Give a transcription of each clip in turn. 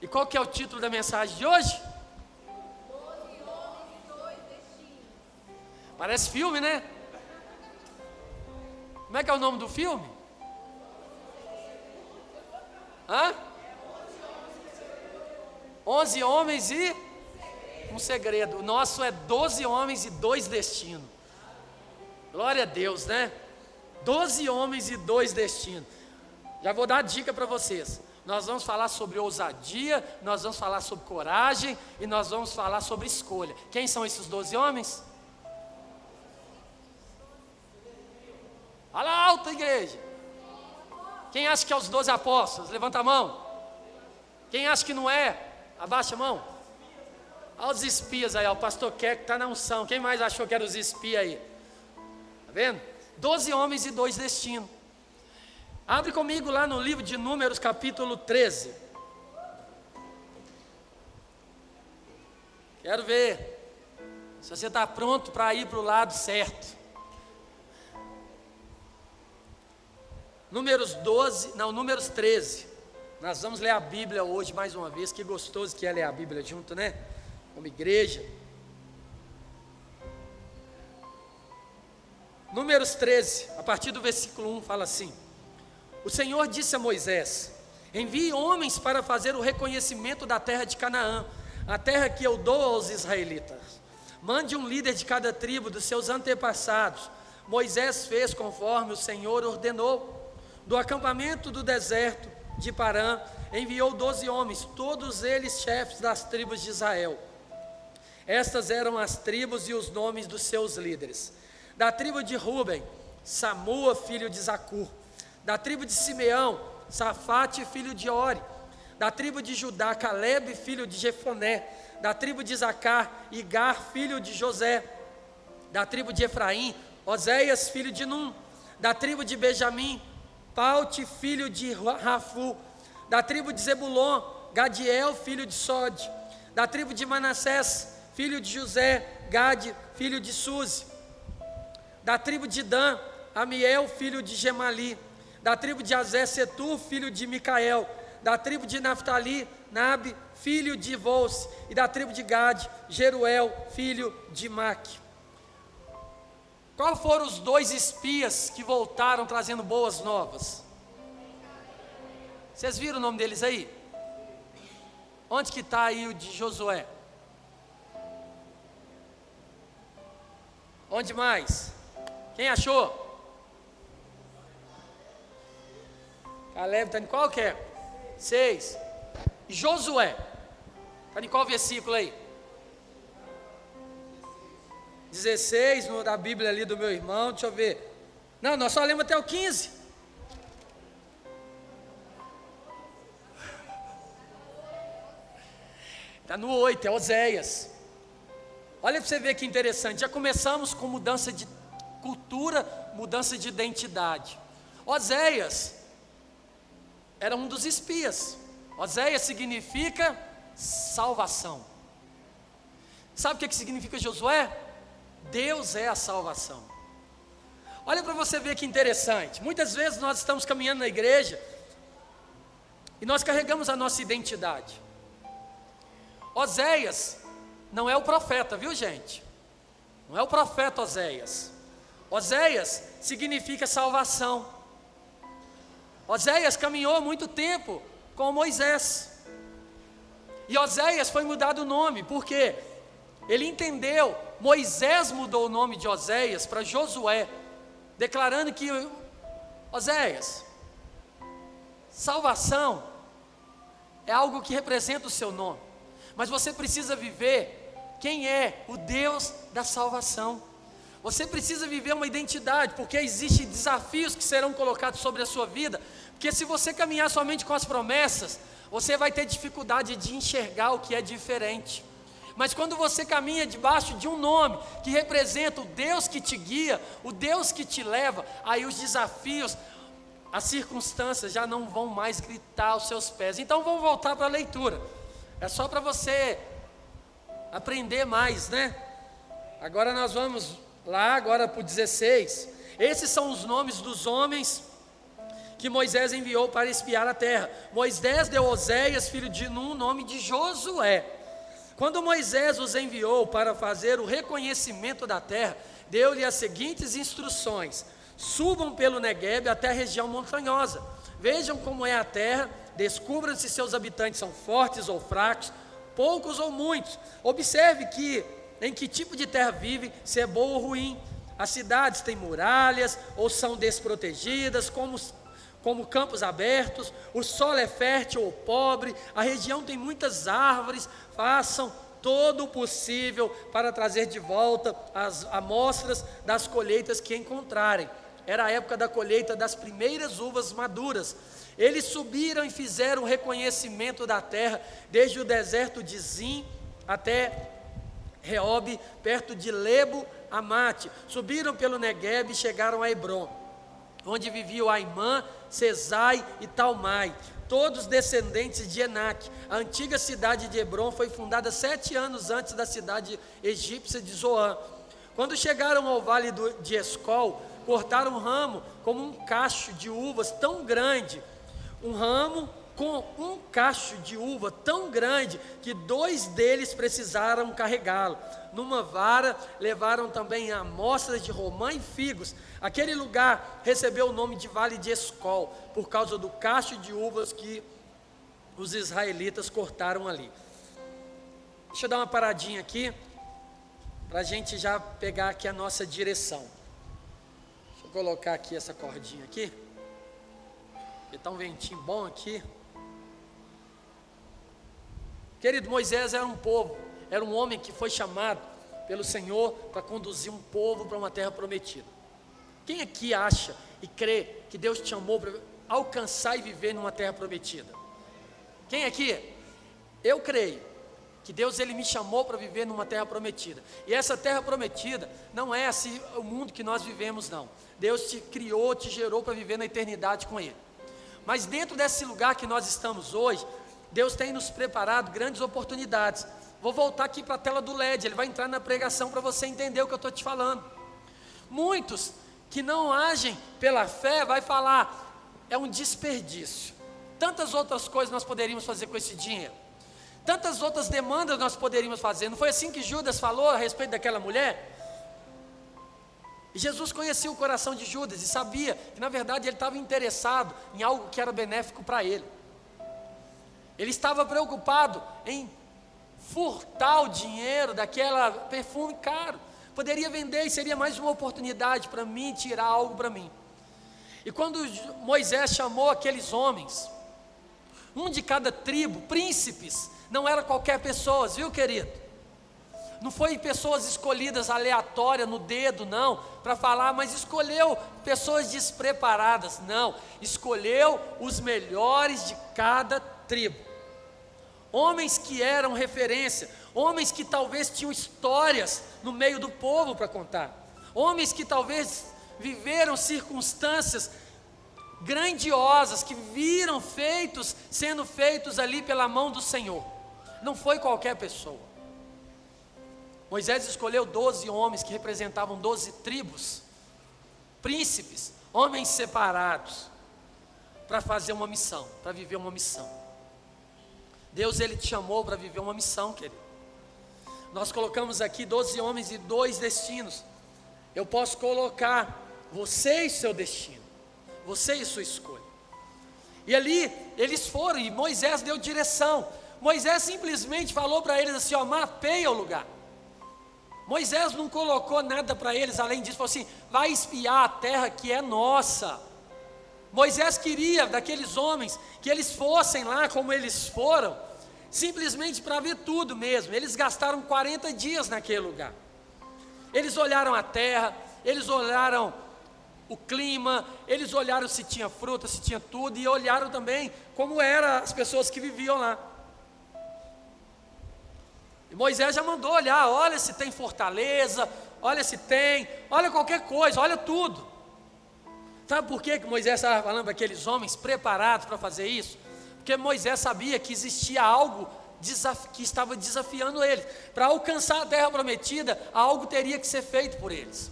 E qual que é o título da mensagem de hoje? Parece filme, né? Como é que é o nome do filme? Hã? Onze homens e um segredo. O nosso é doze homens e dois destinos. Glória a Deus, né? Doze homens e dois destinos. Já vou dar dica para vocês. Nós vamos falar sobre ousadia, nós vamos falar sobre coragem e nós vamos falar sobre escolha. Quem são esses doze homens? Fala alto, igreja. Quem acha que é os doze apóstolos? Levanta a mão. Quem acha que não é? Abaixa a mão. Olha os espias aí, ó, o pastor Keck está na unção. Quem mais achou que eram os espias aí? Está vendo? Doze homens e dois destinos. Abre comigo lá no livro de Números, capítulo 13. Quero ver se você está pronto para ir para o lado certo. Números 12, não, Números 13. Nós vamos ler a Bíblia hoje mais uma vez. Que gostoso que é ler a Bíblia junto, né? Como igreja. Números 13, a partir do versículo 1, fala assim: O Senhor disse a Moisés: Envie homens para fazer o reconhecimento da terra de Canaã, a terra que eu dou aos israelitas. Mande um líder de cada tribo dos seus antepassados. Moisés fez conforme o Senhor ordenou. Do acampamento do deserto de Parã, enviou doze homens, todos eles chefes das tribos de Israel. Estas eram as tribos e os nomes dos seus líderes. Da tribo de Ruben, Samua, filho de Zacur. Da tribo de Simeão, Safate, filho de Ori. Da tribo de Judá, Caleb, filho de Jefoné. Da tribo de Zacar, Igar, filho de José. Da tribo de Efraim, Oséias, filho de Num. Da tribo de Benjamim, Paute, filho de Rafu, da tribo de Zebulon, Gadiel, filho de Sode, da tribo de Manassés, filho de José, Gade, filho de Suzi, da tribo de Dan, Amiel, filho de Gemali, da tribo de Azé, Setur, filho de Micael, da tribo de Naphtali, Nabe, filho de Volse, e da tribo de Gade, Jeruel, filho de Maque. Qual foram os dois espias que voltaram trazendo boas novas? Vocês viram o nome deles aí? Onde que está aí o de Josué? Onde mais? Quem achou? Caleb está em qual que é? Seis. E Josué? Está em qual versículo aí? 16 no, da Bíblia ali do meu irmão, deixa eu ver. Não, nós só lemos até o 15. Está no 8, é Oséias. Olha para você ver que interessante. Já começamos com mudança de cultura, mudança de identidade. Oséias era um dos espias. Oséias significa salvação. Sabe o que, que significa Josué? Deus é a salvação. Olha para você ver que interessante. Muitas vezes nós estamos caminhando na igreja e nós carregamos a nossa identidade. Oséias não é o profeta, viu gente? Não é o profeta Oséias. Oséias significa salvação. Oséias caminhou muito tempo com Moisés. E Oséias foi mudado o nome, por quê? Ele entendeu, Moisés mudou o nome de Oséias para Josué, declarando que Oséias, salvação é algo que representa o seu nome, mas você precisa viver quem é o Deus da salvação. Você precisa viver uma identidade, porque existem desafios que serão colocados sobre a sua vida, porque se você caminhar somente com as promessas, você vai ter dificuldade de enxergar o que é diferente. Mas quando você caminha debaixo de um nome que representa o Deus que te guia, o Deus que te leva, aí os desafios, as circunstâncias já não vão mais gritar aos seus pés. Então vamos voltar para a leitura. É só para você aprender mais, né? Agora nós vamos lá agora para o 16. Esses são os nomes dos homens que Moisés enviou para espiar a terra. Moisés deu Oséias, filho de Nun, nome de Josué. Quando Moisés os enviou para fazer o reconhecimento da terra, deu-lhe as seguintes instruções: subam pelo Negueb até a região montanhosa, vejam como é a terra, descubram se seus habitantes são fortes ou fracos, poucos ou muitos. Observe que em que tipo de terra vive, se é boa ou ruim. As cidades têm muralhas ou são desprotegidas, como, como campos abertos, o solo é fértil ou pobre, a região tem muitas árvores, façam todo o possível para trazer de volta as amostras das colheitas que encontrarem. Era a época da colheita das primeiras uvas maduras. Eles subiram e fizeram o reconhecimento da terra, desde o deserto de Zim até Reob, perto de Lebo Amate. Subiram pelo Negueb e chegaram a Hebron, onde viviam Aimã, Cesai e Talmai, todos descendentes de Enac. A antiga cidade de Hebron foi fundada sete anos antes da cidade egípcia de Zoan. Quando chegaram ao vale de Escol, cortaram um ramo como um cacho de uvas tão grande, um ramo com um cacho de uva tão grande que dois deles precisaram carregá-lo. Numa vara levaram também amostras de romã e figos. Aquele lugar recebeu o nome de Vale de Escol, por causa do cacho de uvas que os israelitas cortaram ali. Deixa eu dar uma paradinha aqui, para a gente já pegar aqui a nossa direção. Deixa eu colocar aqui essa cordinha aqui. Está um ventinho bom aqui. Querido, Moisés era um povo, era um homem que foi chamado pelo Senhor para conduzir um povo para uma terra prometida. Quem aqui acha e crê que Deus te chamou para alcançar e viver numa terra prometida? Quem aqui? Eu creio que Deus ele me chamou para viver numa terra prometida. E essa terra prometida não é assim o mundo que nós vivemos não. Deus te criou, te gerou para viver na eternidade com ele. Mas dentro desse lugar que nós estamos hoje, Deus tem nos preparado grandes oportunidades. Vou voltar aqui para a tela do LED, ele vai entrar na pregação para você entender o que eu estou te falando. Muitos que não agem pela fé vai falar, é um desperdício. Tantas outras coisas nós poderíamos fazer com esse dinheiro. Tantas outras demandas nós poderíamos fazer. Não foi assim que Judas falou a respeito daquela mulher? Jesus conhecia o coração de Judas e sabia que, na verdade, ele estava interessado em algo que era benéfico para ele. Ele estava preocupado em furtar o dinheiro daquela perfume caro. Poderia vender e seria mais uma oportunidade para mim tirar algo para mim. E quando Moisés chamou aqueles homens, um de cada tribo, príncipes, não era qualquer pessoa, viu, querido? Não foi pessoas escolhidas aleatórias no dedo, não, para falar, mas escolheu pessoas despreparadas, não. Escolheu os melhores de cada tribo. Homens que eram referência, homens que talvez tinham histórias no meio do povo para contar, homens que talvez viveram circunstâncias grandiosas, que viram feitos, sendo feitos ali pela mão do Senhor. Não foi qualquer pessoa. Moisés escolheu doze homens que representavam doze tribos, príncipes, homens separados, para fazer uma missão, para viver uma missão. Deus ele te chamou para viver uma missão, querido. Nós colocamos aqui 12 homens e dois destinos. Eu posso colocar você e seu destino, você e sua escolha. E ali eles foram e Moisés deu direção. Moisés simplesmente falou para eles assim: ó, mapeia o lugar. Moisés não colocou nada para eles além disso, falou assim: vai espiar a terra que é nossa. Moisés queria daqueles homens que eles fossem lá como eles foram, simplesmente para ver tudo mesmo. Eles gastaram 40 dias naquele lugar. Eles olharam a terra, eles olharam o clima, eles olharam se tinha fruta, se tinha tudo, e olharam também como eram as pessoas que viviam lá. E Moisés já mandou olhar, olha se tem fortaleza, olha se tem, olha qualquer coisa, olha tudo. Sabe por que Moisés estava falando para aqueles homens preparados para fazer isso? Porque Moisés sabia que existia algo que estava desafiando eles. Para alcançar a terra prometida, algo teria que ser feito por eles.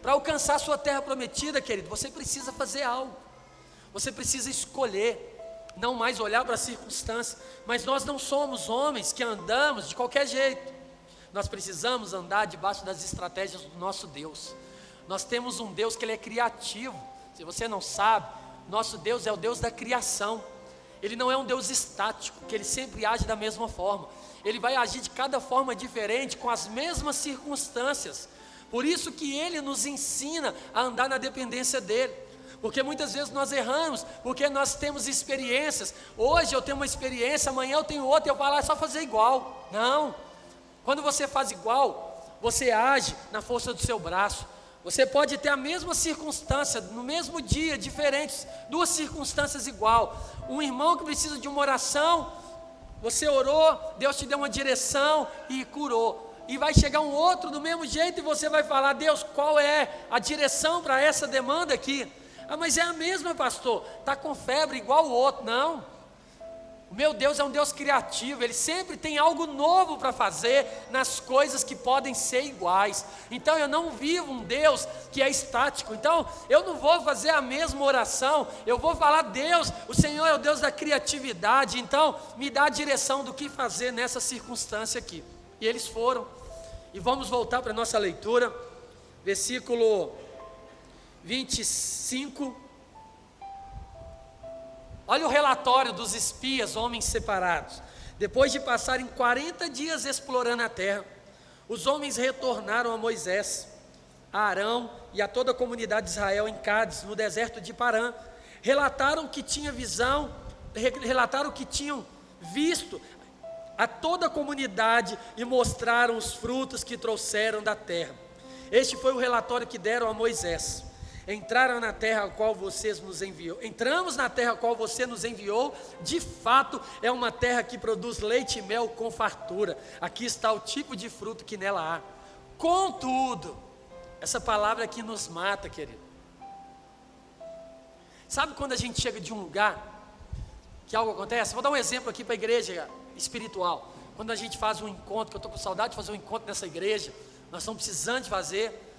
Para alcançar a sua terra prometida, querido, você precisa fazer algo. Você precisa escolher não mais olhar para a circunstância, mas nós não somos homens que andamos de qualquer jeito. Nós precisamos andar debaixo das estratégias do nosso Deus. Nós temos um Deus que ele é criativo. Se você não sabe, nosso Deus é o Deus da criação. Ele não é um Deus estático, que ele sempre age da mesma forma. Ele vai agir de cada forma diferente, com as mesmas circunstâncias. Por isso que ele nos ensina a andar na dependência dele. Porque muitas vezes nós erramos, porque nós temos experiências. Hoje eu tenho uma experiência, amanhã eu tenho outra, e eu falo, ah, é só fazer igual. Não. Quando você faz igual, você age na força do seu braço. Você pode ter a mesma circunstância, no mesmo dia, diferentes, duas circunstâncias igual. Um irmão que precisa de uma oração, você orou, Deus te deu uma direção e curou. E vai chegar um outro do mesmo jeito e você vai falar: Deus, qual é a direção para essa demanda aqui? Ah, mas é a mesma, pastor. Está com febre igual o outro. Não. O meu Deus é um Deus criativo, Ele sempre tem algo novo para fazer nas coisas que podem ser iguais. Então eu não vivo um Deus que é estático. Então eu não vou fazer a mesma oração, eu vou falar: Deus, o Senhor é o Deus da criatividade, então me dá a direção do que fazer nessa circunstância aqui. E eles foram. E vamos voltar para a nossa leitura, versículo 25. Olha o relatório dos espias, homens separados. Depois de passarem 40 dias explorando a terra, os homens retornaram a Moisés, a Arão e a toda a comunidade de Israel em Cádiz, no deserto de Parã. Relataram que tinha visão, relataram que tinham visto a toda a comunidade e mostraram os frutos que trouxeram da terra. Este foi o relatório que deram a Moisés entraram na terra a qual vocês nos enviou. Entramos na terra a qual você nos enviou. De fato, é uma terra que produz leite e mel com fartura. Aqui está o tipo de fruto que nela há. Contudo, essa palavra aqui nos mata, querido. Sabe quando a gente chega de um lugar que algo acontece? Vou dar um exemplo aqui para a igreja espiritual. Quando a gente faz um encontro, que eu estou com saudade de fazer um encontro nessa igreja, nós estamos precisando de fazer.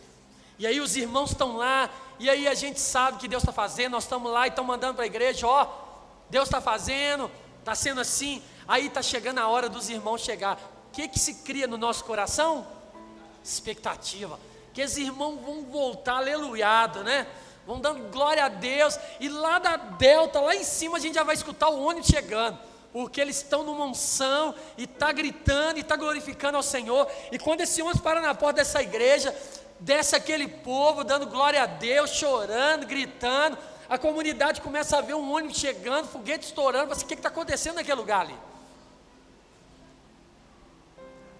E aí os irmãos estão lá, e aí a gente sabe que Deus está fazendo, nós estamos lá e estamos mandando para a igreja, ó, Deus está fazendo, está sendo assim. Aí está chegando a hora dos irmãos chegar. O que, que se cria no nosso coração? Expectativa. Que os irmãos vão voltar aleluiado, né? Vão dando glória a Deus. E lá da delta, lá em cima, a gente já vai escutar o ônibus chegando porque eles estão numa unção e está gritando e está glorificando ao Senhor. E quando esse ônibus para na porta dessa igreja, desce aquele povo dando glória a Deus, chorando, gritando. A comunidade começa a ver um ônibus chegando, foguete estourando. Assim, o que está acontecendo naquele lugar ali?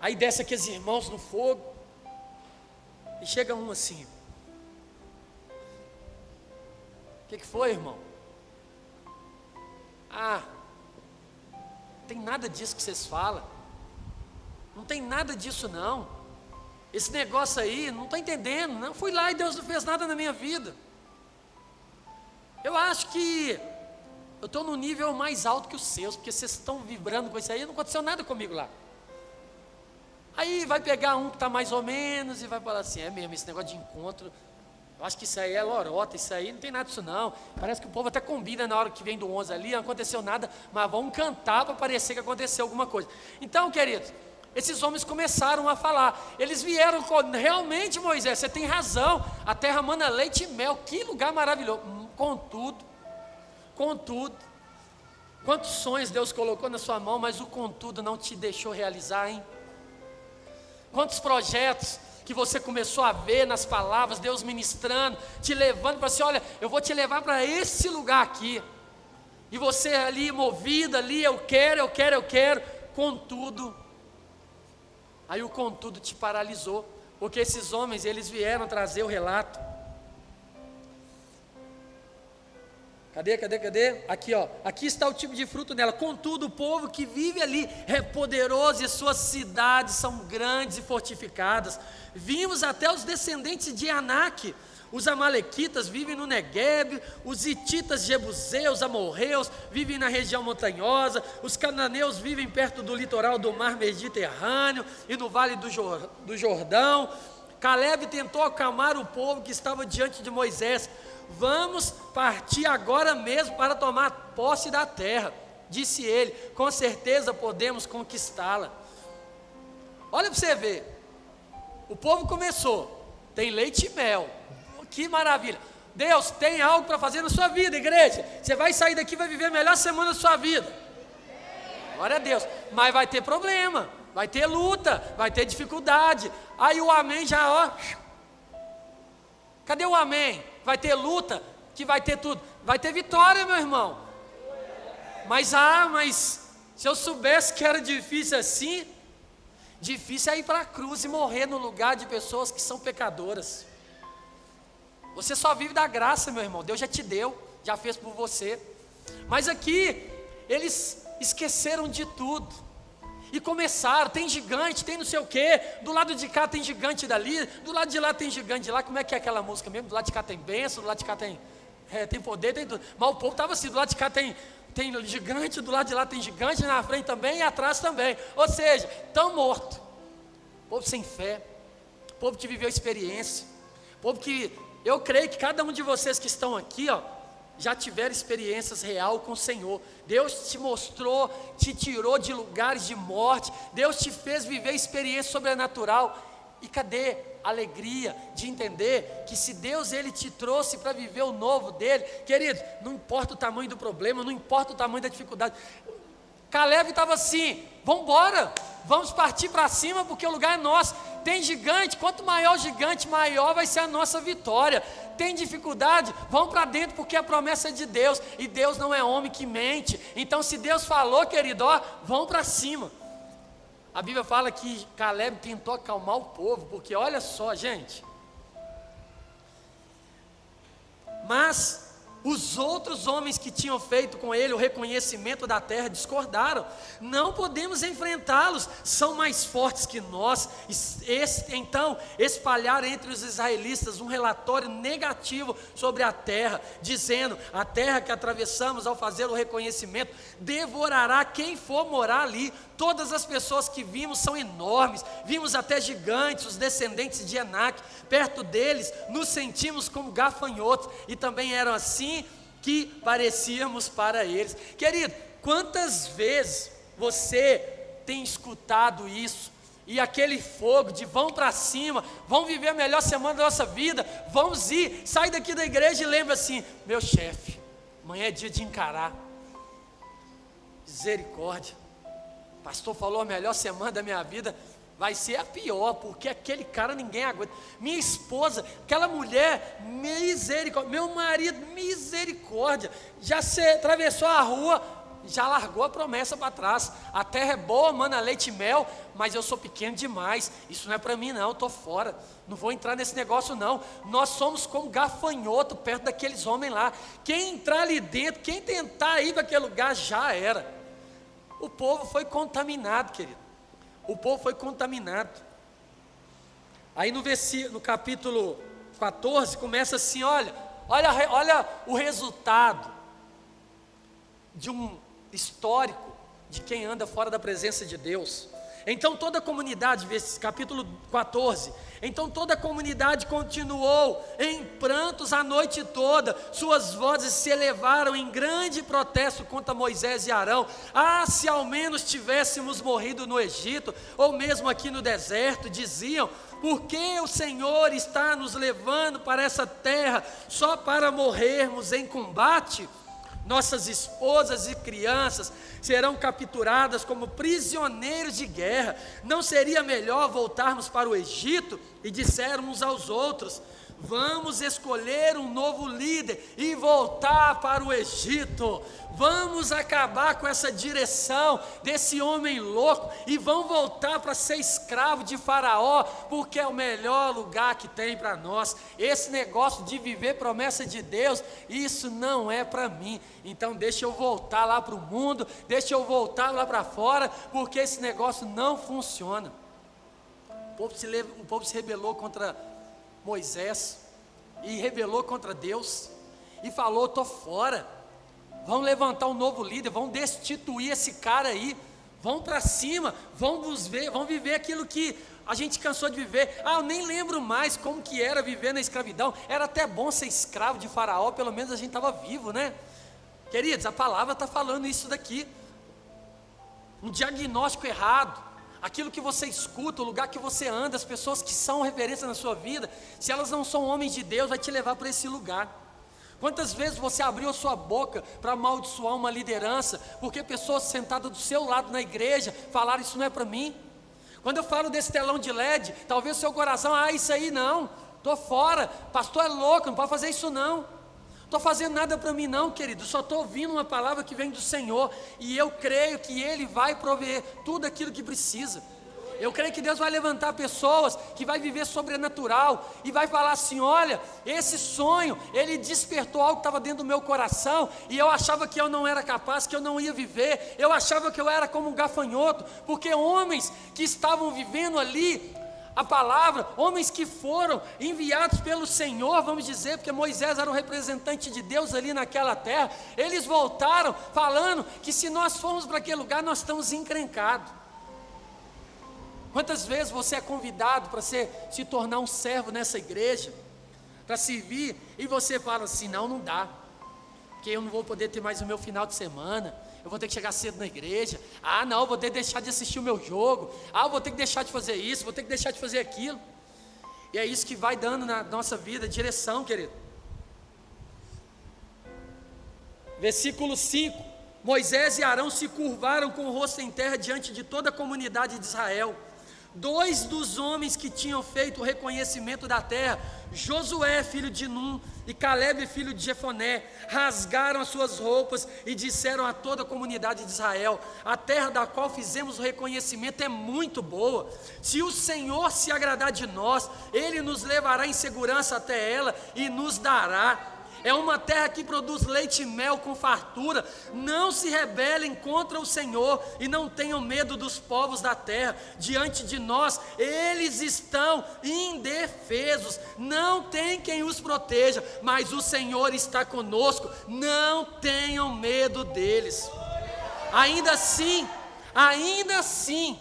Aí desce aqueles irmãos no fogo. E chega um assim. O que, que foi, irmão? Ah, não tem nada disso que vocês falam. Não tem nada disso não. Esse negócio aí, não estou entendendo. Não fui lá e Deus não fez nada na minha vida. Eu acho que eu estou no nível mais alto que os seus, porque vocês estão vibrando com isso aí, não aconteceu nada comigo lá. Aí vai pegar um que está mais ou menos e vai falar assim: é mesmo, esse negócio de encontro, eu acho que isso aí é lorota, isso aí não tem nada disso não. Parece que o povo até combina na hora que vem do 11 ali, não aconteceu nada, mas vamos cantar para parecer que aconteceu alguma coisa. Então, queridos, esses homens começaram a falar. Eles vieram com, realmente, Moisés, você tem razão. A terra manda leite e mel. Que lugar maravilhoso. Hum, contudo, contudo, quantos sonhos Deus colocou na sua mão, mas o contudo não te deixou realizar, hein? Quantos projetos que você começou a ver nas palavras, Deus ministrando, te levando para assim: olha, eu vou te levar para esse lugar aqui. E você ali movido ali, eu quero, eu quero, eu quero. Contudo, Aí o contudo te paralisou, porque esses homens, eles vieram trazer o relato. Cadê, cadê, cadê? Aqui, ó. Aqui está o tipo de fruto nela. Contudo, o povo que vive ali é poderoso e suas cidades são grandes e fortificadas. Vimos até os descendentes de Anak, os amalequitas vivem no Negueb, os hititas jebuseus, amorreus, vivem na região montanhosa, os cananeus vivem perto do litoral do mar Mediterrâneo e no vale do, Jordão, Caleb tentou acalmar o povo que estava diante de Moisés. Vamos partir agora mesmo para tomar posse da terra, disse ele. Com certeza podemos conquistá-la. Olha para você ver. O povo começou, tem leite e mel. Que maravilha. Deus tem algo para fazer na sua vida, igreja. Você vai sair daqui e vai viver a melhor semana da sua vida. Glória a Deus. Mas vai ter problema, vai ter luta, vai ter dificuldade. Aí o amém já, ó. Cadê o amém? Vai ter luta, que vai ter tudo. Vai ter vitória, meu irmão. Mas ah, mas se eu soubesse que era difícil assim, difícil é ir para a cruz e morrer no lugar de pessoas que são pecadoras. Você só vive da graça, meu irmão. Deus já te deu, já fez por você. Mas aqui, eles esqueceram de tudo. E começaram, tem gigante, tem não sei o quê, do lado de cá tem gigante dali, do lado de lá tem gigante de lá, como é que é aquela música mesmo? Do lado de cá tem bênção, do lado de cá tem, é, tem poder, tem tudo. Mas o povo estava assim, do lado de cá tem, tem gigante, do lado de lá tem gigante, na frente também e atrás também. Ou seja, tão morto. Povo sem fé, povo que viveu experiência, povo que eu creio que cada um de vocês que estão aqui, ó, já tiveram experiências real com o Senhor. Deus te mostrou, te tirou de lugares de morte. Deus te fez viver experiência sobrenatural. E cadê a alegria de entender que se Deus ele te trouxe para viver o novo dele, querido, não importa o tamanho do problema, não importa o tamanho da dificuldade. Caleb estava assim: vamos embora, vamos partir para cima porque o lugar é nosso. Tem gigante, quanto maior o gigante, maior vai ser a nossa vitória. Tem dificuldade, vão para dentro porque a promessa é de Deus e Deus não é homem que mente. Então, se Deus falou, querido, ó, vão para cima. A Bíblia fala que Caleb tentou acalmar o povo, porque olha só, gente. Mas os outros homens que tinham feito com ele o reconhecimento da terra discordaram. Não podemos enfrentá-los, são mais fortes que nós. então, espalharam entre os israelitas um relatório negativo sobre a terra, dizendo: a terra que atravessamos ao fazer o reconhecimento devorará quem for morar ali. Todas as pessoas que vimos são enormes, vimos até gigantes, os descendentes de Enac. Perto deles, nos sentimos como gafanhotos, e também eram assim que parecíamos para eles. Querido, quantas vezes você tem escutado isso? E aquele fogo de vão para cima, vão viver a melhor semana da nossa vida, vamos ir, sai daqui da igreja e lembra assim: meu chefe, amanhã é dia de encarar, misericórdia. Pastor falou a melhor semana da minha vida vai ser a pior, porque aquele cara ninguém aguenta. Minha esposa, aquela mulher, misericórdia. Meu marido, misericórdia. Já se atravessou a rua, já largou a promessa para trás. A terra é boa, mana leite e mel, mas eu sou pequeno demais. Isso não é para mim, não. Estou fora. Não vou entrar nesse negócio, não. Nós somos como gafanhoto perto daqueles homens lá. Quem entrar ali dentro, quem tentar ir para aquele lugar, já era. O povo foi contaminado, querido. O povo foi contaminado. Aí no, versículo, no capítulo 14 começa assim: olha, olha, olha o resultado de um histórico de quem anda fora da presença de Deus. Então toda a comunidade, capítulo 14. Então toda a comunidade continuou em prantos a noite toda, suas vozes se elevaram em grande protesto contra Moisés e Arão. Ah, se ao menos tivéssemos morrido no Egito, ou mesmo aqui no deserto, diziam, por que o Senhor está nos levando para essa terra só para morrermos em combate? Nossas esposas e crianças serão capturadas como prisioneiros de guerra. Não seria melhor voltarmos para o Egito e dissermos aos outros: Vamos escolher um novo líder e voltar para o Egito. Vamos acabar com essa direção desse homem louco e vão voltar para ser escravo de Faraó, porque é o melhor lugar que tem para nós. Esse negócio de viver promessa de Deus, isso não é para mim. Então deixa eu voltar lá para o mundo, deixa eu voltar lá para fora, porque esse negócio não funciona. O povo se, o povo se rebelou contra Moisés e rebelou contra Deus e falou: estou fora. Vão levantar um novo líder, vão destituir esse cara aí, vão para cima, vão ver, vão viver aquilo que a gente cansou de viver. Ah, eu nem lembro mais como que era viver na escravidão. Era até bom ser escravo de Faraó, pelo menos a gente estava vivo, né? Queridos, a palavra está falando isso daqui. Um diagnóstico errado. Aquilo que você escuta, o lugar que você anda, as pessoas que são referência na sua vida, se elas não são homens de Deus, vai te levar para esse lugar. Quantas vezes você abriu a sua boca para amaldiçoar uma liderança, porque pessoas sentadas do seu lado na igreja falaram: Isso não é para mim. Quando eu falo desse telão de LED, talvez o seu coração, ah, isso aí não, estou fora, pastor é louco, não pode fazer isso não. Estou fazendo nada para mim não, querido, só estou ouvindo uma palavra que vem do Senhor, e eu creio que Ele vai prover tudo aquilo que precisa. Eu creio que Deus vai levantar pessoas que vai viver sobrenatural e vai falar assim: olha, esse sonho, ele despertou algo que estava dentro do meu coração e eu achava que eu não era capaz, que eu não ia viver, eu achava que eu era como um gafanhoto, porque homens que estavam vivendo ali a palavra, homens que foram enviados pelo Senhor, vamos dizer, porque Moisés era o representante de Deus ali naquela terra, eles voltaram falando que se nós formos para aquele lugar, nós estamos encrencados. Quantas vezes você é convidado para se tornar um servo nessa igreja, para servir, e você fala assim: não, não dá, porque eu não vou poder ter mais o meu final de semana, eu vou ter que chegar cedo na igreja, ah, não, vou ter que deixar de assistir o meu jogo, ah, vou ter que deixar de fazer isso, vou ter que deixar de fazer aquilo, e é isso que vai dando na nossa vida direção, querido. Versículo 5: Moisés e Arão se curvaram com o rosto em terra diante de toda a comunidade de Israel dois dos homens que tinham feito o reconhecimento da terra, Josué, filho de Num, e Caleb, filho de Jefoné, rasgaram as suas roupas e disseram a toda a comunidade de Israel: A terra da qual fizemos o reconhecimento é muito boa. Se o Senhor se agradar de nós, Ele nos levará em segurança até ela e nos dará é uma terra que produz leite e mel com fartura. Não se rebelem contra o Senhor e não tenham medo dos povos da terra. Diante de nós, eles estão indefesos. Não tem quem os proteja, mas o Senhor está conosco. Não tenham medo deles. Ainda assim, ainda assim,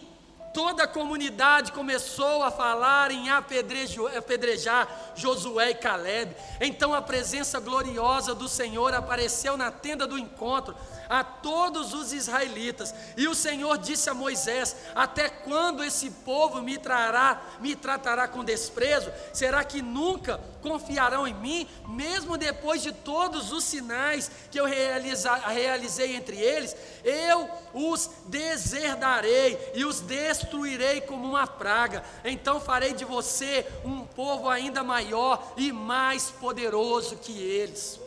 toda a comunidade começou a falar em apedrejar Josué e Caleb. Então a presença gloriosa do Senhor apareceu na tenda do encontro a todos os israelitas. E o Senhor disse a Moisés: Até quando esse povo me trará, me tratará com desprezo? Será que nunca confiarão em mim, mesmo depois de todos os sinais que eu realiza, realizei entre eles? Eu os deserdarei e os destruirei como uma praga. Então farei de você um povo ainda maior e mais poderoso que eles.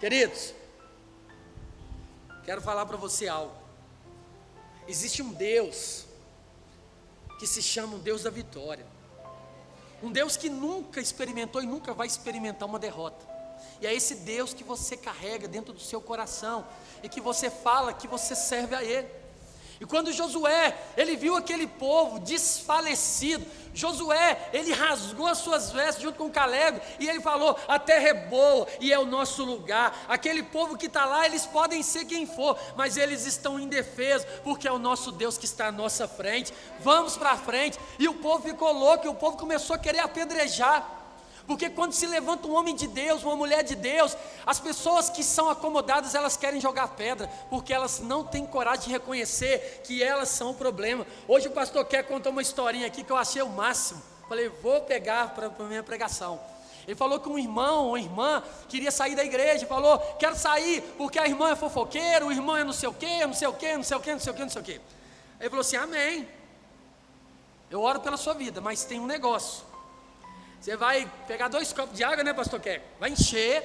Queridos, Quero falar para você algo. Existe um Deus que se chama um Deus da vitória. Um Deus que nunca experimentou e nunca vai experimentar uma derrota. E é esse Deus que você carrega dentro do seu coração e que você fala que você serve a Ele. E quando Josué, ele viu aquele povo desfalecido, Josué, ele rasgou as suas vestes junto com Caleb e ele falou: A terra é boa e é o nosso lugar. Aquele povo que está lá, eles podem ser quem for, mas eles estão indefesos, porque é o nosso Deus que está à nossa frente. Vamos para frente. E o povo ficou louco, e o povo começou a querer apedrejar. Porque quando se levanta um homem de Deus, uma mulher de Deus, as pessoas que são acomodadas, elas querem jogar pedra, porque elas não têm coragem de reconhecer que elas são o problema. Hoje o pastor quer contar uma historinha aqui que eu achei o máximo. Falei, vou pegar para a minha pregação. Ele falou que um irmão ou irmã queria sair da igreja, falou, quero sair, porque a irmã é fofoqueira, o irmão é não sei o quê, não sei o quê, não sei o quê, não sei o quê, não sei o quê. Ele falou assim, amém. Eu oro pela sua vida, mas tem um negócio. Você vai pegar dois copos de água, né, pastor Keco? Vai encher.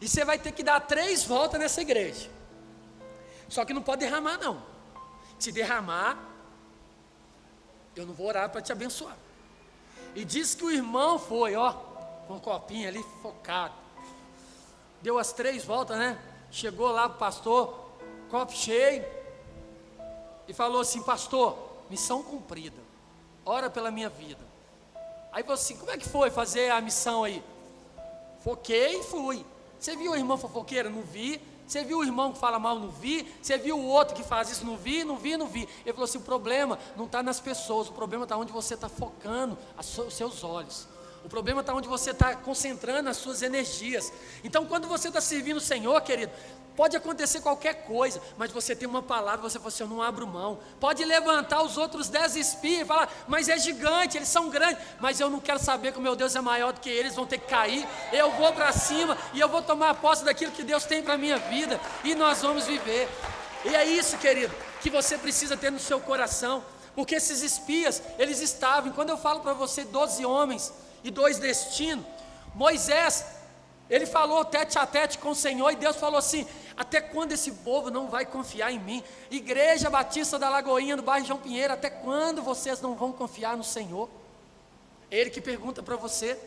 E você vai ter que dar três voltas nessa igreja. Só que não pode derramar, não. Se derramar, eu não vou orar para te abençoar. E disse que o irmão foi, ó, com um copinho ali focado. Deu as três voltas, né? Chegou lá o pastor, copo cheio, e falou assim: Pastor, missão cumprida, ora pela minha vida. Aí falou assim: como é que foi fazer a missão aí? Foquei e fui. Você viu o irmão fofoqueiro? Não vi. Você viu o irmão que fala mal? Não vi. Você viu o outro que faz isso? Não vi, não vi, não vi. Ele falou assim: o problema não está nas pessoas, o problema está onde você está focando os seus olhos. O problema está onde você está concentrando as suas energias. Então, quando você está servindo o Senhor, querido, pode acontecer qualquer coisa, mas você tem uma palavra, você fala assim: eu não abro mão. Pode levantar os outros dez espias e falar, mas é gigante, eles são grandes, mas eu não quero saber que o meu Deus é maior do que eles, vão ter que cair. Eu vou para cima e eu vou tomar posse daquilo que Deus tem para a minha vida e nós vamos viver. E é isso, querido, que você precisa ter no seu coração, porque esses espias, eles estavam, quando eu falo para você, doze homens e dois destinos. Moisés, ele falou tete a tete com o Senhor e Deus falou assim: até quando esse povo não vai confiar em mim? Igreja Batista da Lagoinha, no bairro João Pinheiro, até quando vocês não vão confiar no Senhor? Ele que pergunta para você.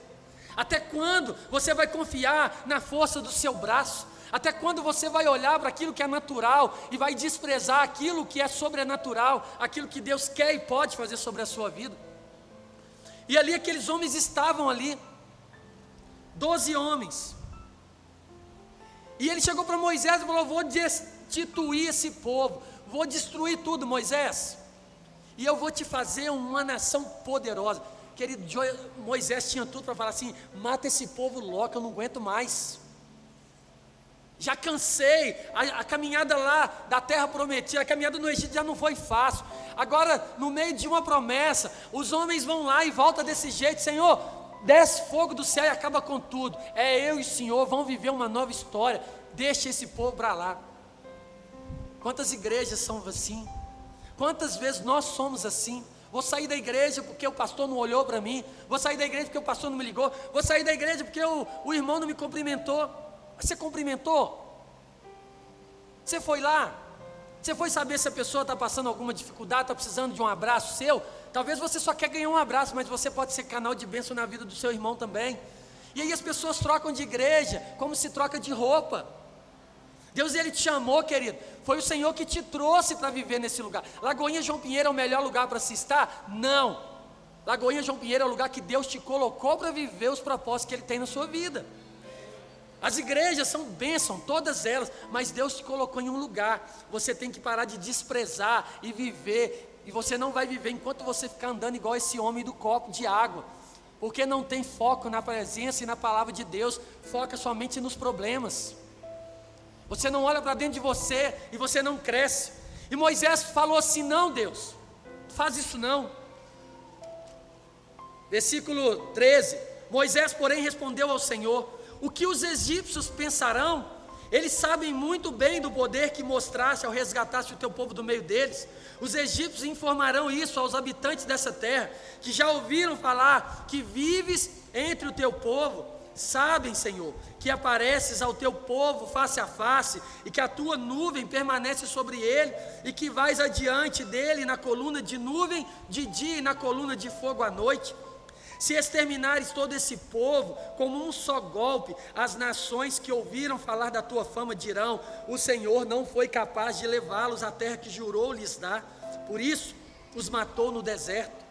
Até quando você vai confiar na força do seu braço? Até quando você vai olhar para aquilo que é natural e vai desprezar aquilo que é sobrenatural, aquilo que Deus quer e pode fazer sobre a sua vida? E ali aqueles homens estavam ali, doze homens. E ele chegou para Moisés e falou: Vou destituir esse povo, vou destruir tudo, Moisés, e eu vou te fazer uma nação poderosa. Querido, Moisés tinha tudo para falar assim: mata esse povo logo, eu não aguento mais. Já cansei, a, a, caminhada lá da terra prometida, a caminhada no Egito já não foi fácil. Agora, no meio de uma promessa, os homens vão lá e volta desse jeito, Senhor, desce fogo do céu e acaba com tudo. É eu e o Senhor, vão viver uma nova história. Deixa esse povo para lá. Quantas igrejas são assim? Quantas vezes nós somos assim? Vou sair da igreja porque o pastor não olhou para mim. Vou sair da igreja porque o pastor não me ligou. Vou sair da igreja porque o, o irmão não me cumprimentou. Você cumprimentou? Você foi lá? Você foi saber se a pessoa está passando alguma dificuldade, está precisando de um abraço seu? Talvez você só quer ganhar um abraço, mas você pode ser canal de bênção na vida do seu irmão também. E aí as pessoas trocam de igreja como se troca de roupa. Deus ele te chamou, querido. Foi o Senhor que te trouxe para viver nesse lugar. Lagoinha João Pinheiro é o melhor lugar para se estar? Não. Lagoinha João Pinheiro é o lugar que Deus te colocou para viver os propósitos que Ele tem na sua vida. As igrejas são bênção, todas elas, mas Deus te colocou em um lugar. Você tem que parar de desprezar e viver. E você não vai viver enquanto você ficar andando igual esse homem do copo de água. Porque não tem foco na presença e na palavra de Deus, foca somente nos problemas. Você não olha para dentro de você e você não cresce. E Moisés falou assim: Não, Deus, faz isso não. Versículo 13: Moisés, porém, respondeu ao Senhor: o que os egípcios pensarão? Eles sabem muito bem do poder que mostraste ao resgataste o teu povo do meio deles. Os egípcios informarão isso aos habitantes dessa terra, que já ouviram falar que vives entre o teu povo. Sabem, Senhor, que apareces ao teu povo face a face, e que a tua nuvem permanece sobre ele, e que vais adiante dele na coluna de nuvem de dia e na coluna de fogo à noite. Se exterminares todo esse povo como um só golpe, as nações que ouviram falar da tua fama dirão: O Senhor não foi capaz de levá-los à terra que jurou lhes dar, por isso os matou no deserto.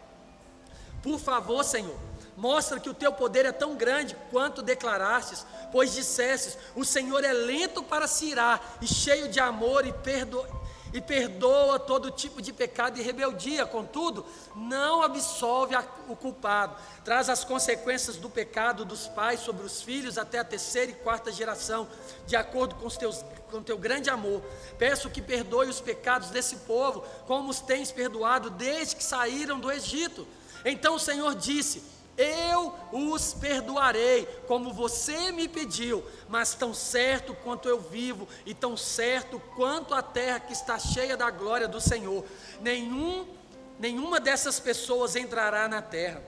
Por favor, Senhor, mostra que o teu poder é tão grande quanto declarastes, pois dissestes: O Senhor é lento para se irar e cheio de amor e perdoa e perdoa todo tipo de pecado e rebeldia, contudo, não absolve o culpado, traz as consequências do pecado dos pais sobre os filhos até a terceira e quarta geração, de acordo com, os teus, com o teu grande amor. Peço que perdoe os pecados desse povo, como os tens perdoado desde que saíram do Egito. Então o Senhor disse: eu os perdoarei, como você me pediu, mas tão certo quanto eu vivo, e tão certo quanto a terra que está cheia da glória do Senhor, nenhum, nenhuma dessas pessoas entrará na terra,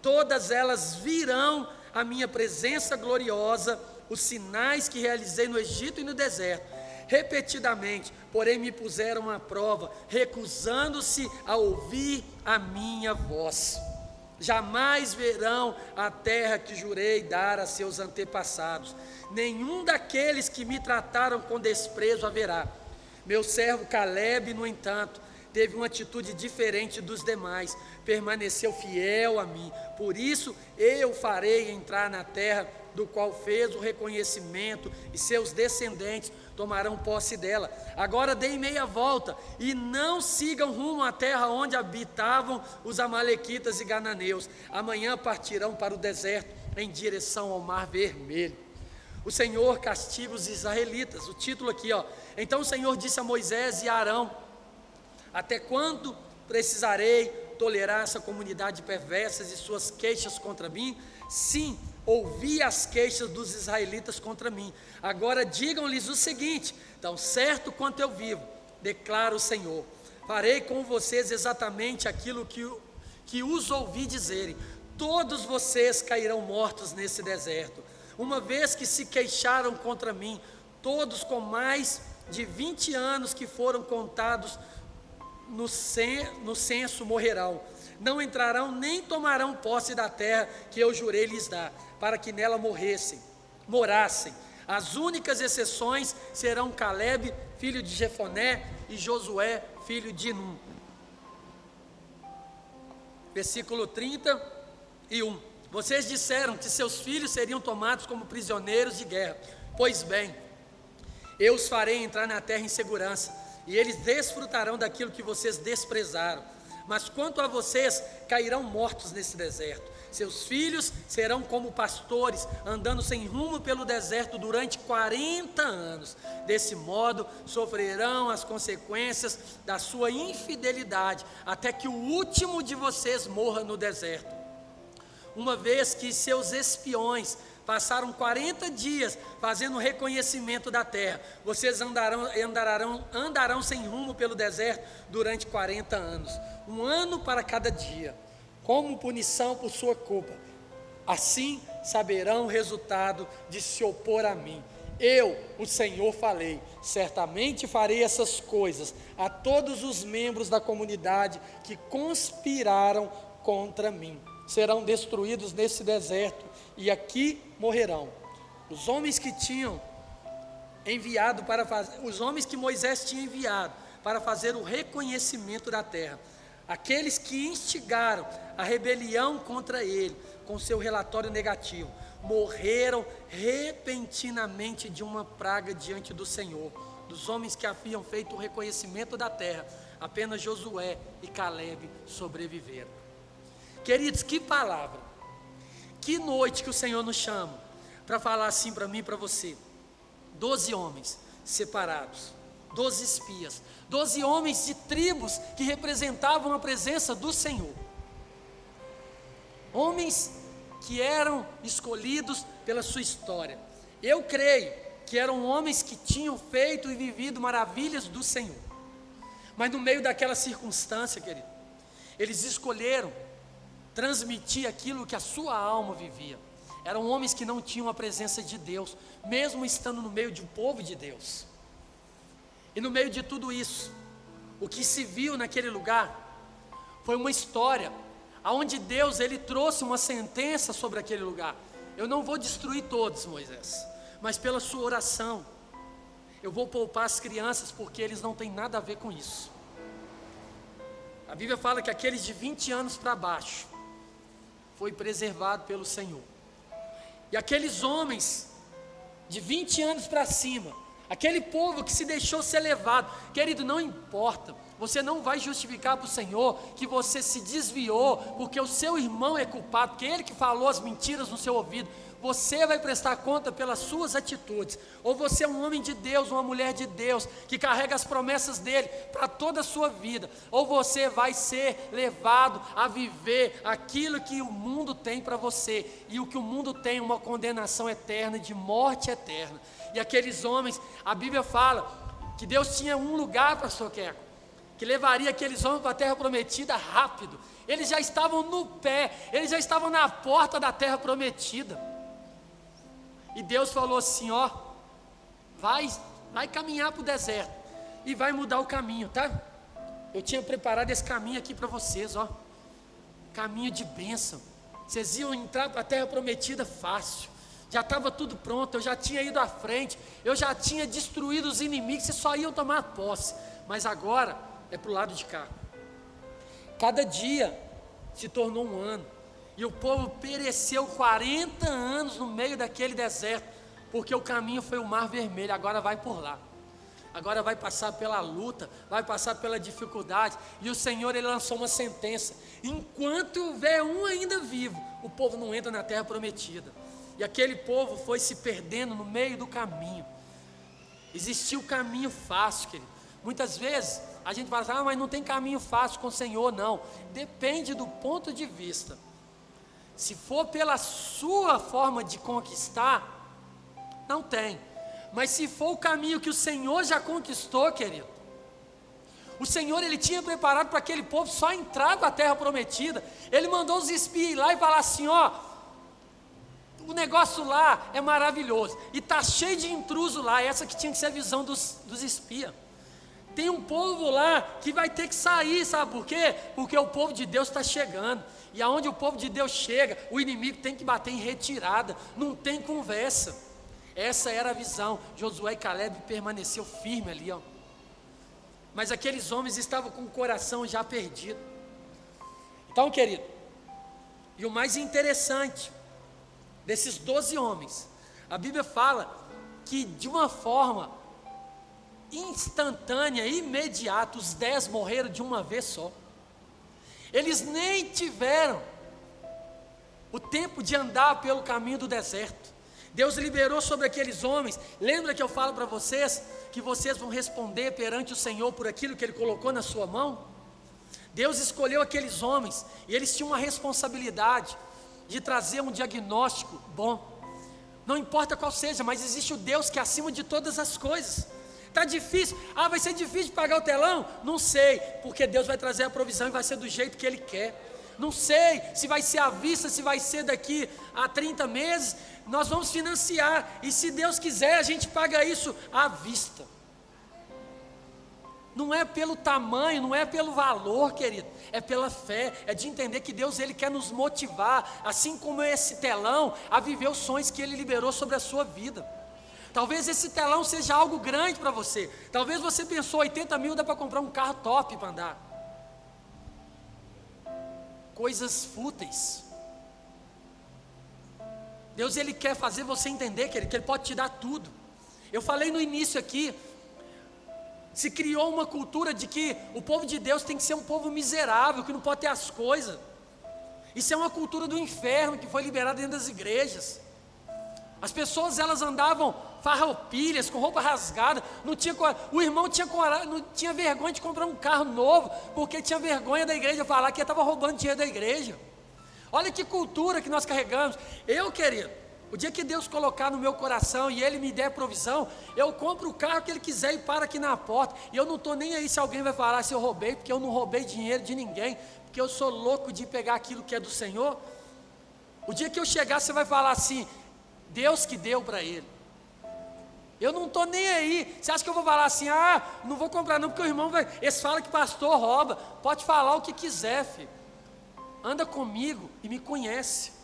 todas elas virão a minha presença gloriosa, os sinais que realizei no Egito e no deserto, repetidamente, porém me puseram à prova, recusando-se a ouvir a minha voz jamais verão a terra que jurei dar a seus antepassados. Nenhum daqueles que me trataram com desprezo haverá. Meu servo Caleb, no entanto, teve uma atitude diferente dos demais, permaneceu fiel a mim. Por isso eu farei entrar na terra do qual fez o reconhecimento, e seus descendentes tomarão posse dela. Agora deem meia volta e não sigam rumo à terra onde habitavam os Amalequitas e Gananeus. Amanhã partirão para o deserto em direção ao Mar Vermelho. O Senhor castiga os israelitas. O título aqui, ó. Então o Senhor disse a Moisés e a Arão: Até quando precisarei tolerar essa comunidade perversas e suas queixas contra mim? Sim, ouvi as queixas dos israelitas contra mim. Agora digam-lhes o seguinte: tão certo quanto eu vivo, declara o Senhor, farei com vocês exatamente aquilo que, que os ouvi dizerem. Todos vocês cairão mortos nesse deserto, uma vez que se queixaram contra mim, todos com mais de 20 anos que foram contados no, censo morrerão não entrarão nem tomarão posse da terra que eu jurei lhes dar, para que nela morressem, morassem. As únicas exceções serão Caleb, filho de Jefoné, e Josué, filho de Num. Versículo 31. Vocês disseram que seus filhos seriam tomados como prisioneiros de guerra. Pois bem, eu os farei entrar na terra em segurança, e eles desfrutarão daquilo que vocês desprezaram mas quanto a vocês, cairão mortos nesse deserto. Seus filhos serão como pastores, andando sem rumo pelo deserto durante 40 anos. Desse modo, sofrerão as consequências da sua infidelidade, até que o último de vocês morra no deserto. Uma vez que seus espiões passaram 40 dias fazendo reconhecimento da terra. Vocês andarão, andarão, andarão sem rumo pelo deserto durante 40 anos, um ano para cada dia, como punição por sua culpa. Assim saberão o resultado de se opor a mim. Eu, o Senhor, falei: certamente farei essas coisas a todos os membros da comunidade que conspiraram contra mim. Serão destruídos nesse deserto e aqui morrerão. Os homens que tinham enviado para fazer, os homens que Moisés tinha enviado para fazer o reconhecimento da terra, aqueles que instigaram a rebelião contra ele com seu relatório negativo, morreram repentinamente de uma praga diante do Senhor. Dos homens que haviam feito o reconhecimento da terra, apenas Josué e Caleb sobreviveram. Queridos, que palavra! Que noite que o Senhor nos chama para falar assim para mim e para você. Doze homens separados, doze espias, doze homens de tribos que representavam a presença do Senhor. Homens que eram escolhidos pela sua história. Eu creio que eram homens que tinham feito e vivido maravilhas do Senhor. Mas no meio daquela circunstância, querido, eles escolheram transmitir aquilo que a sua alma vivia. Eram homens que não tinham a presença de Deus, mesmo estando no meio de um povo de Deus. E no meio de tudo isso, o que se viu naquele lugar foi uma história aonde Deus ele trouxe uma sentença sobre aquele lugar. Eu não vou destruir todos, Moisés, mas pela sua oração eu vou poupar as crianças porque eles não têm nada a ver com isso. A Bíblia fala que aqueles de 20 anos para baixo foi preservado pelo Senhor. E aqueles homens de 20 anos para cima, aquele povo que se deixou ser levado, querido, não importa, você não vai justificar para o Senhor que você se desviou, porque o seu irmão é culpado, porque ele que falou as mentiras no seu ouvido você vai prestar conta pelas suas atitudes. Ou você é um homem de Deus, uma mulher de Deus, que carrega as promessas dele para toda a sua vida. Ou você vai ser levado a viver aquilo que o mundo tem para você. E o que o mundo tem, uma condenação eterna, de morte eterna. E aqueles homens, a Bíblia fala que Deus tinha um lugar para Soqueco, que levaria aqueles homens para a terra prometida rápido. Eles já estavam no pé, eles já estavam na porta da terra prometida. E Deus falou assim: ó, vai, vai caminhar para o deserto e vai mudar o caminho, tá? Eu tinha preparado esse caminho aqui para vocês, ó. Caminho de bênção. Vocês iam entrar para a terra prometida fácil. Já estava tudo pronto, eu já tinha ido à frente, eu já tinha destruído os inimigos, vocês só iam tomar posse. Mas agora é para o lado de cá. Cada dia se tornou um ano. E o povo pereceu 40 anos no meio daquele deserto, porque o caminho foi o Mar Vermelho, agora vai por lá. Agora vai passar pela luta, vai passar pela dificuldade, e o Senhor ele lançou uma sentença: enquanto houver um ainda vivo, o povo não entra na terra prometida. E aquele povo foi se perdendo no meio do caminho. Existia o caminho fácil, querido. Muitas vezes a gente fala, assim, ah, mas não tem caminho fácil com o Senhor, não. Depende do ponto de vista. Se for pela sua forma de conquistar, não tem. Mas se for o caminho que o Senhor já conquistou, querido, o Senhor ele tinha preparado para aquele povo só entrar com a terra prometida. Ele mandou os espias ir lá e falar assim: ó, o negócio lá é maravilhoso e tá cheio de intruso lá. Essa que tinha que ser a visão dos, dos espias. Tem um povo lá que vai ter que sair, sabe por quê? Porque o povo de Deus está chegando. E aonde o povo de Deus chega, o inimigo tem que bater em retirada, não tem conversa. Essa era a visão. Josué e Caleb permaneceu firme ali, ó. Mas aqueles homens estavam com o coração já perdido. Então, querido, e o mais interessante desses doze homens, a Bíblia fala que de uma forma instantânea, imediata, os dez morreram de uma vez só. Eles nem tiveram o tempo de andar pelo caminho do deserto. Deus liberou sobre aqueles homens. Lembra que eu falo para vocês que vocês vão responder perante o Senhor por aquilo que Ele colocou na sua mão? Deus escolheu aqueles homens e eles tinham uma responsabilidade de trazer um diagnóstico bom. Não importa qual seja, mas existe o Deus que é acima de todas as coisas. Está difícil. Ah, vai ser difícil pagar o telão? Não sei, porque Deus vai trazer a provisão e vai ser do jeito que Ele quer. Não sei se vai ser à vista, se vai ser daqui a 30 meses. Nós vamos financiar. E se Deus quiser, a gente paga isso à vista. Não é pelo tamanho, não é pelo valor, querido, é pela fé, é de entender que Deus ele quer nos motivar, assim como esse telão, a viver os sonhos que ele liberou sobre a sua vida. Talvez esse telão seja algo grande para você. Talvez você pensou 80 mil dá para comprar um carro top para andar. Coisas fúteis. Deus ele quer fazer você entender que ele, que ele pode te dar tudo. Eu falei no início aqui, se criou uma cultura de que o povo de Deus tem que ser um povo miserável, que não pode ter as coisas. Isso é uma cultura do inferno que foi liberada dentro das igrejas. As pessoas elas andavam farroupilhas, com roupa rasgada, não tinha o irmão tinha não tinha vergonha de comprar um carro novo, porque tinha vergonha da igreja falar que estava roubando dinheiro da igreja. Olha que cultura que nós carregamos. Eu, querido, o dia que Deus colocar no meu coração e Ele me der provisão, eu compro o carro que Ele quiser e para aqui na porta. E eu não estou nem aí se alguém vai falar se eu roubei, porque eu não roubei dinheiro de ninguém, porque eu sou louco de pegar aquilo que é do Senhor. O dia que eu chegar, você vai falar assim: Deus que deu para ele. Eu não estou nem aí. Você acha que eu vou falar assim, ah, não vou comprar não, porque o irmão vai. Eles falam que pastor rouba. Pode falar o que quiser, filho. Anda comigo e me conhece.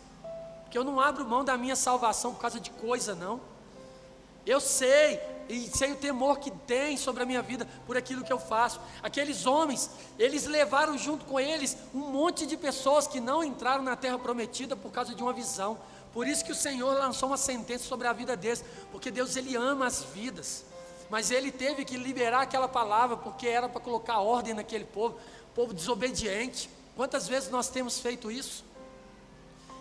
Porque eu não abro mão da minha salvação por causa de coisa, não. Eu sei, e sei o temor que tem sobre a minha vida por aquilo que eu faço. Aqueles homens, eles levaram junto com eles um monte de pessoas que não entraram na terra prometida por causa de uma visão. Por isso que o Senhor lançou uma sentença sobre a vida deles, porque Deus ele ama as vidas. Mas ele teve que liberar aquela palavra porque era para colocar ordem naquele povo, povo desobediente. Quantas vezes nós temos feito isso?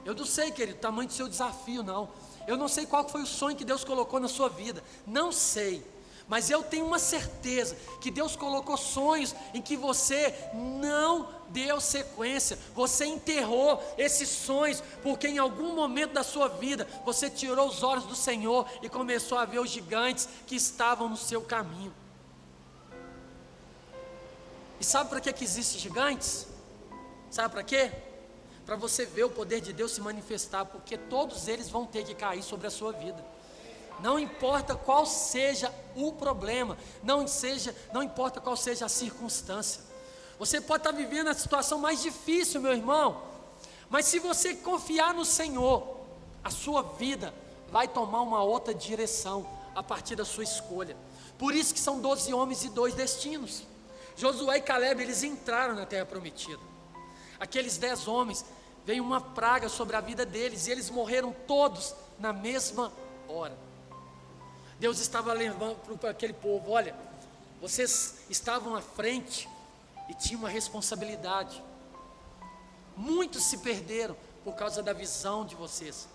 Eu não sei, querido, o tamanho do seu desafio, não. Eu não sei qual foi o sonho que Deus colocou na sua vida. Não sei. Mas eu tenho uma certeza que Deus colocou sonhos em que você não deu sequência, você enterrou esses sonhos, porque em algum momento da sua vida você tirou os olhos do Senhor e começou a ver os gigantes que estavam no seu caminho. E sabe para que, que existem gigantes? Sabe para quê? Para você ver o poder de Deus se manifestar, porque todos eles vão ter que cair sobre a sua vida. Não importa qual seja o problema, não seja, não importa qual seja a circunstância. Você pode estar vivendo a situação mais difícil, meu irmão, mas se você confiar no Senhor, a sua vida vai tomar uma outra direção a partir da sua escolha. Por isso que são doze homens e dois destinos. Josué e Caleb, eles entraram na terra prometida. Aqueles dez homens veio uma praga sobre a vida deles e eles morreram todos na mesma hora. Deus estava levando para aquele povo: olha, vocês estavam à frente e tinham uma responsabilidade. Muitos se perderam por causa da visão de vocês.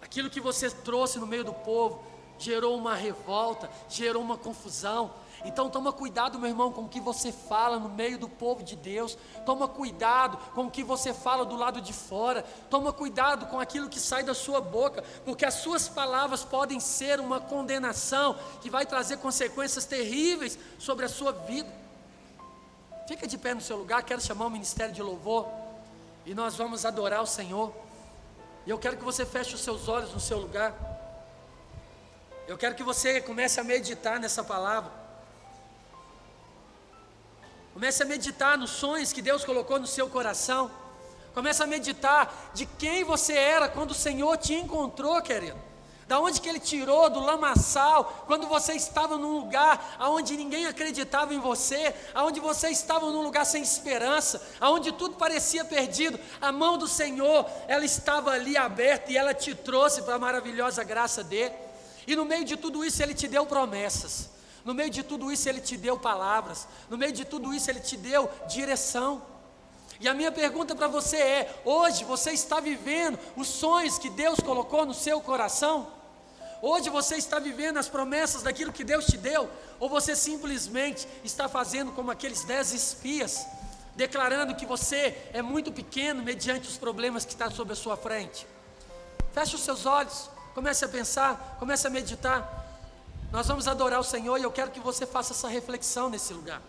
Aquilo que você trouxe no meio do povo gerou uma revolta, gerou uma confusão, então toma cuidado, meu irmão, com o que você fala no meio do povo de Deus. Toma cuidado com o que você fala do lado de fora. Toma cuidado com aquilo que sai da sua boca, porque as suas palavras podem ser uma condenação que vai trazer consequências terríveis sobre a sua vida. Fica de pé no seu lugar, quero chamar o ministério de louvor e nós vamos adorar o Senhor. E eu quero que você feche os seus olhos no seu lugar. Eu quero que você comece a meditar nessa palavra. Comece a meditar nos sonhos que Deus colocou no seu coração. Comece a meditar de quem você era quando o Senhor te encontrou, querido. Da onde que Ele tirou do lamaçal, quando você estava num lugar onde ninguém acreditava em você, onde você estava num lugar sem esperança, onde tudo parecia perdido, a mão do Senhor, ela estava ali aberta e ela te trouxe para a maravilhosa graça dele. E no meio de tudo isso Ele te deu promessas. No meio de tudo isso, Ele te deu palavras. No meio de tudo isso, Ele te deu direção. E a minha pergunta para você é: hoje você está vivendo os sonhos que Deus colocou no seu coração? Hoje você está vivendo as promessas daquilo que Deus te deu? Ou você simplesmente está fazendo como aqueles dez espias, declarando que você é muito pequeno mediante os problemas que estão sobre a sua frente? Feche os seus olhos, comece a pensar, comece a meditar. Nós vamos adorar o Senhor e eu quero que você faça essa reflexão nesse lugar.